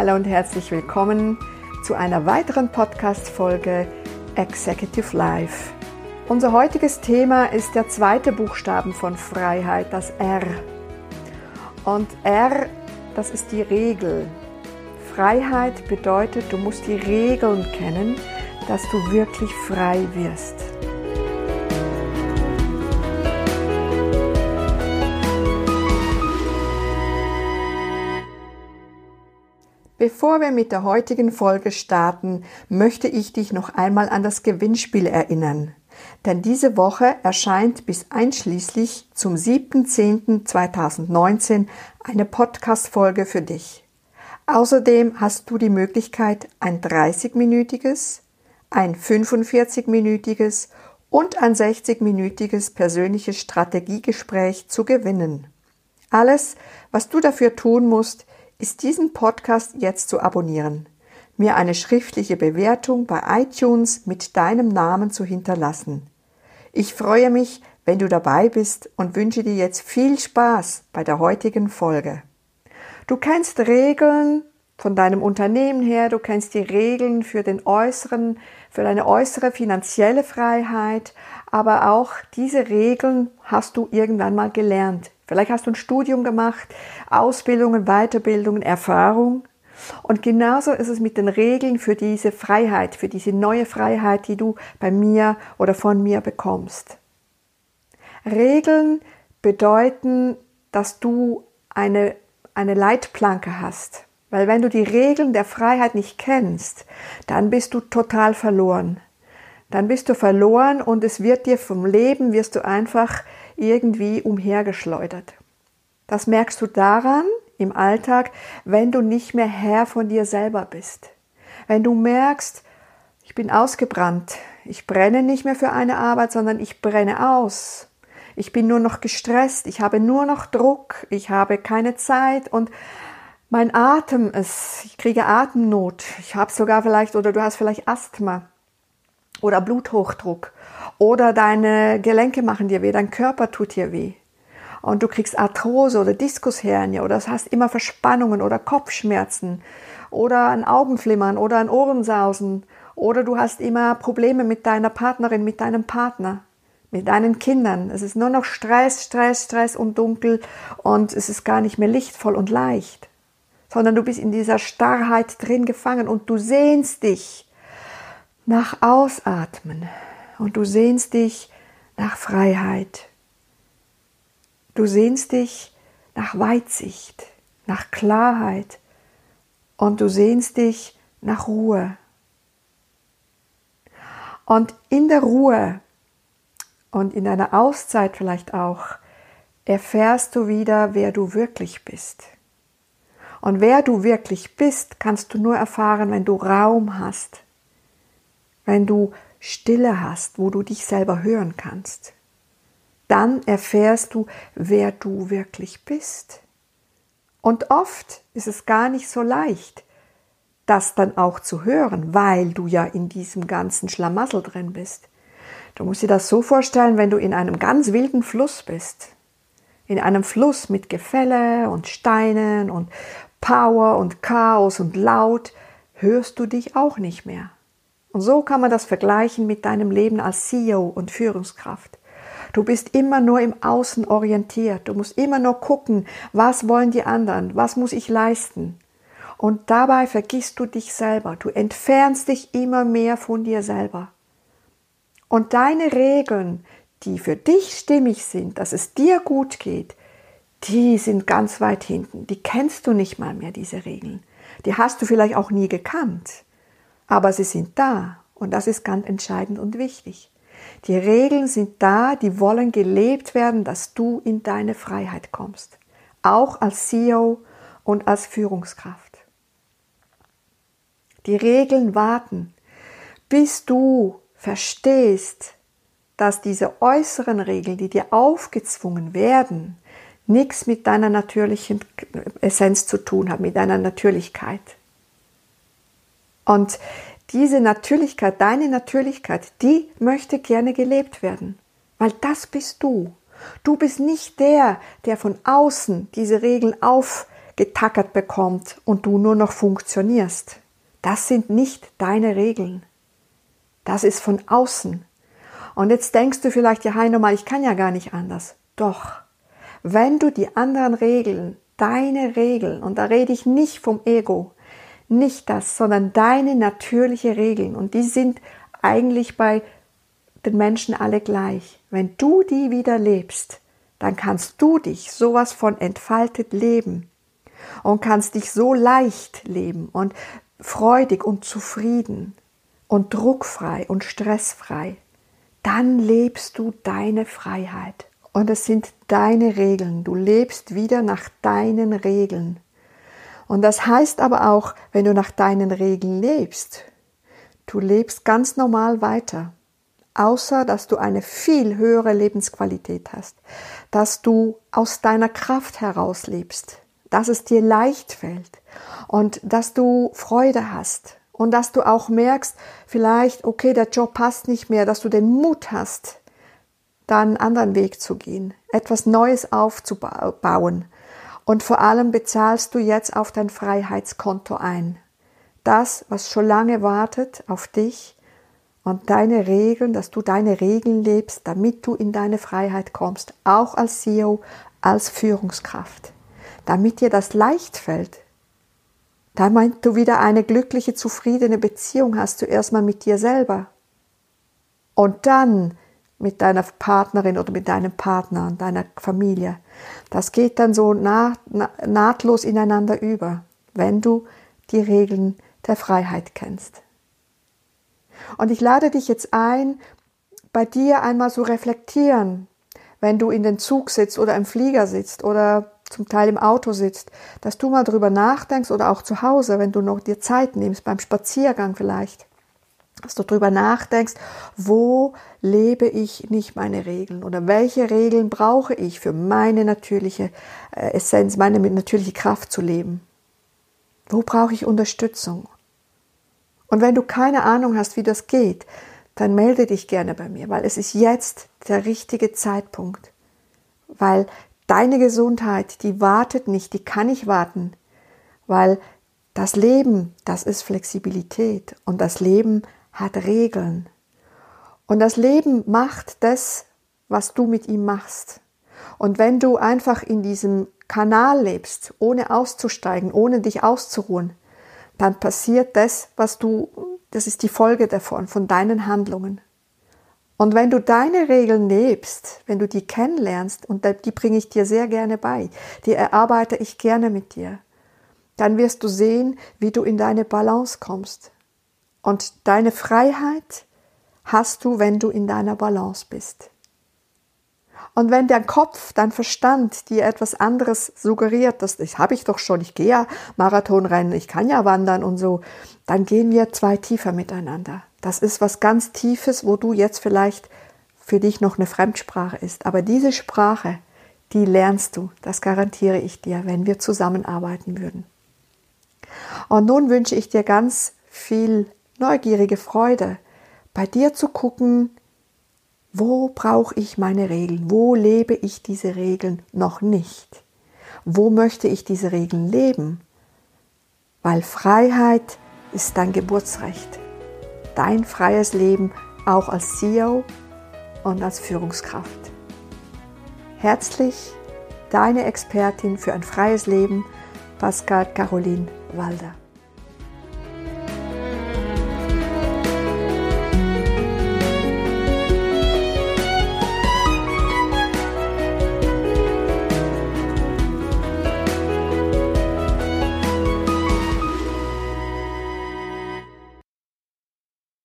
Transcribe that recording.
Hallo und herzlich willkommen zu einer weiteren Podcast-Folge Executive Life. Unser heutiges Thema ist der zweite Buchstaben von Freiheit, das R. Und R, das ist die Regel. Freiheit bedeutet, du musst die Regeln kennen, dass du wirklich frei wirst. Bevor wir mit der heutigen Folge starten, möchte ich dich noch einmal an das Gewinnspiel erinnern. Denn diese Woche erscheint bis einschließlich zum 7.10.2019 eine Podcast-Folge für dich. Außerdem hast du die Möglichkeit, ein 30-minütiges, ein 45-minütiges und ein 60-minütiges persönliches Strategiegespräch zu gewinnen. Alles, was du dafür tun musst, ist diesen Podcast jetzt zu abonnieren, mir eine schriftliche Bewertung bei iTunes mit deinem Namen zu hinterlassen. Ich freue mich, wenn du dabei bist und wünsche dir jetzt viel Spaß bei der heutigen Folge. Du kennst Regeln von deinem Unternehmen her, du kennst die Regeln für den äußeren, für deine äußere finanzielle Freiheit, aber auch diese Regeln hast du irgendwann mal gelernt. Vielleicht hast du ein Studium gemacht, Ausbildungen, Weiterbildungen, Erfahrung. Und genauso ist es mit den Regeln für diese Freiheit, für diese neue Freiheit, die du bei mir oder von mir bekommst. Regeln bedeuten, dass du eine, eine Leitplanke hast. Weil wenn du die Regeln der Freiheit nicht kennst, dann bist du total verloren. Dann bist du verloren und es wird dir vom Leben, wirst du einfach irgendwie umhergeschleudert. Das merkst du daran im Alltag, wenn du nicht mehr Herr von dir selber bist. Wenn du merkst, ich bin ausgebrannt, ich brenne nicht mehr für eine Arbeit, sondern ich brenne aus. Ich bin nur noch gestresst, ich habe nur noch Druck, ich habe keine Zeit und mein Atem ist, ich kriege Atemnot, ich habe sogar vielleicht oder du hast vielleicht Asthma oder Bluthochdruck oder deine Gelenke machen dir weh, dein Körper tut dir weh. Und du kriegst Arthrose oder Diskushernie oder hast immer Verspannungen oder Kopfschmerzen oder ein Augenflimmern oder ein Ohrensausen oder du hast immer Probleme mit deiner Partnerin, mit deinem Partner, mit deinen Kindern. Es ist nur noch Stress, Stress, Stress und dunkel und es ist gar nicht mehr lichtvoll und leicht, sondern du bist in dieser Starrheit drin gefangen und du sehnst dich nach Ausatmen, und du sehnst dich nach Freiheit. Du sehnst dich nach Weitsicht, nach Klarheit und du sehnst dich nach Ruhe. Und in der Ruhe und in deiner Auszeit vielleicht auch erfährst du wieder, wer du wirklich bist. Und wer du wirklich bist, kannst du nur erfahren, wenn du Raum hast, wenn du Stille hast, wo du dich selber hören kannst, dann erfährst du, wer du wirklich bist. Und oft ist es gar nicht so leicht, das dann auch zu hören, weil du ja in diesem ganzen Schlamassel drin bist. Du musst dir das so vorstellen, wenn du in einem ganz wilden Fluss bist. In einem Fluss mit Gefälle und Steinen und Power und Chaos und Laut hörst du dich auch nicht mehr. Und so kann man das vergleichen mit deinem Leben als CEO und Führungskraft. Du bist immer nur im Außen orientiert. Du musst immer nur gucken, was wollen die anderen, was muss ich leisten. Und dabei vergisst du dich selber. Du entfernst dich immer mehr von dir selber. Und deine Regeln, die für dich stimmig sind, dass es dir gut geht, die sind ganz weit hinten. Die kennst du nicht mal mehr, diese Regeln. Die hast du vielleicht auch nie gekannt aber sie sind da und das ist ganz entscheidend und wichtig. Die Regeln sind da, die wollen gelebt werden, dass du in deine Freiheit kommst, auch als CEO und als Führungskraft. Die Regeln warten, bis du verstehst, dass diese äußeren Regeln, die dir aufgezwungen werden, nichts mit deiner natürlichen Essenz zu tun haben, mit deiner Natürlichkeit. Und diese Natürlichkeit, deine Natürlichkeit, die möchte gerne gelebt werden, weil das bist du. Du bist nicht der, der von außen diese Regeln auf getackert bekommt und du nur noch funktionierst. Das sind nicht deine Regeln. Das ist von außen. Und jetzt denkst du vielleicht, ja, Heino, mal, ich kann ja gar nicht anders. Doch, wenn du die anderen Regeln, deine Regeln, und da rede ich nicht vom Ego, nicht das, sondern deine natürliche Regeln, und die sind eigentlich bei den Menschen alle gleich. Wenn du die wieder lebst, dann kannst du dich sowas von entfaltet leben und kannst dich so leicht leben und freudig und zufrieden und druckfrei und stressfrei. Dann lebst du deine Freiheit. Und es sind deine Regeln. Du lebst wieder nach deinen Regeln. Und das heißt aber auch, wenn du nach deinen Regeln lebst, du lebst ganz normal weiter außer dass du eine viel höhere Lebensqualität hast, dass du aus deiner Kraft heraus lebst, dass es dir leicht fällt und dass du Freude hast und dass du auch merkst, vielleicht, okay, der Job passt nicht mehr, dass du den Mut hast, da einen anderen Weg zu gehen, etwas Neues aufzubauen. Und vor allem bezahlst du jetzt auf dein Freiheitskonto ein. Das, was schon lange wartet auf dich, und deine Regeln, dass du deine Regeln lebst, damit du in deine Freiheit kommst, auch als CEO, als Führungskraft, damit dir das leicht fällt, damit du wieder eine glückliche, zufriedene Beziehung hast, zuerst mal mit dir selber. Und dann mit deiner Partnerin oder mit deinem Partner und deiner Familie. Das geht dann so naht, nahtlos ineinander über, wenn du die Regeln der Freiheit kennst. Und ich lade dich jetzt ein, bei dir einmal so reflektieren, wenn du in den Zug sitzt oder im Flieger sitzt oder zum Teil im Auto sitzt, dass du mal drüber nachdenkst oder auch zu Hause, wenn du noch dir Zeit nimmst, beim Spaziergang vielleicht, dass du drüber nachdenkst, wo lebe ich nicht meine Regeln oder welche Regeln brauche ich für meine natürliche äh, Essenz, meine natürliche Kraft zu leben? Wo brauche ich Unterstützung? Und wenn du keine Ahnung hast, wie das geht, dann melde dich gerne bei mir, weil es ist jetzt der richtige Zeitpunkt. Weil deine Gesundheit, die wartet nicht, die kann nicht warten. Weil das Leben, das ist Flexibilität und das Leben hat Regeln. Und das Leben macht das, was du mit ihm machst. Und wenn du einfach in diesem Kanal lebst, ohne auszusteigen, ohne dich auszuruhen, dann passiert das, was du, das ist die Folge davon, von deinen Handlungen. Und wenn du deine Regeln lebst, wenn du die kennenlernst, und die bringe ich dir sehr gerne bei, die erarbeite ich gerne mit dir, dann wirst du sehen, wie du in deine Balance kommst. Und deine Freiheit hast du, wenn du in deiner Balance bist. Und wenn dein Kopf, dein Verstand dir etwas anderes suggeriert, das, das habe ich doch schon, ich gehe ja Marathonrennen, ich kann ja wandern und so, dann gehen wir zwei tiefer miteinander. Das ist was ganz Tiefes, wo du jetzt vielleicht für dich noch eine Fremdsprache ist. Aber diese Sprache, die lernst du, das garantiere ich dir, wenn wir zusammenarbeiten würden. Und nun wünsche ich dir ganz viel neugierige Freude, bei dir zu gucken, wo brauche ich meine Regeln? Wo lebe ich diese Regeln noch nicht? Wo möchte ich diese Regeln leben? Weil Freiheit ist dein Geburtsrecht. Dein freies Leben auch als CEO und als Führungskraft. Herzlich, deine Expertin für ein freies Leben, Pascal Caroline Walder.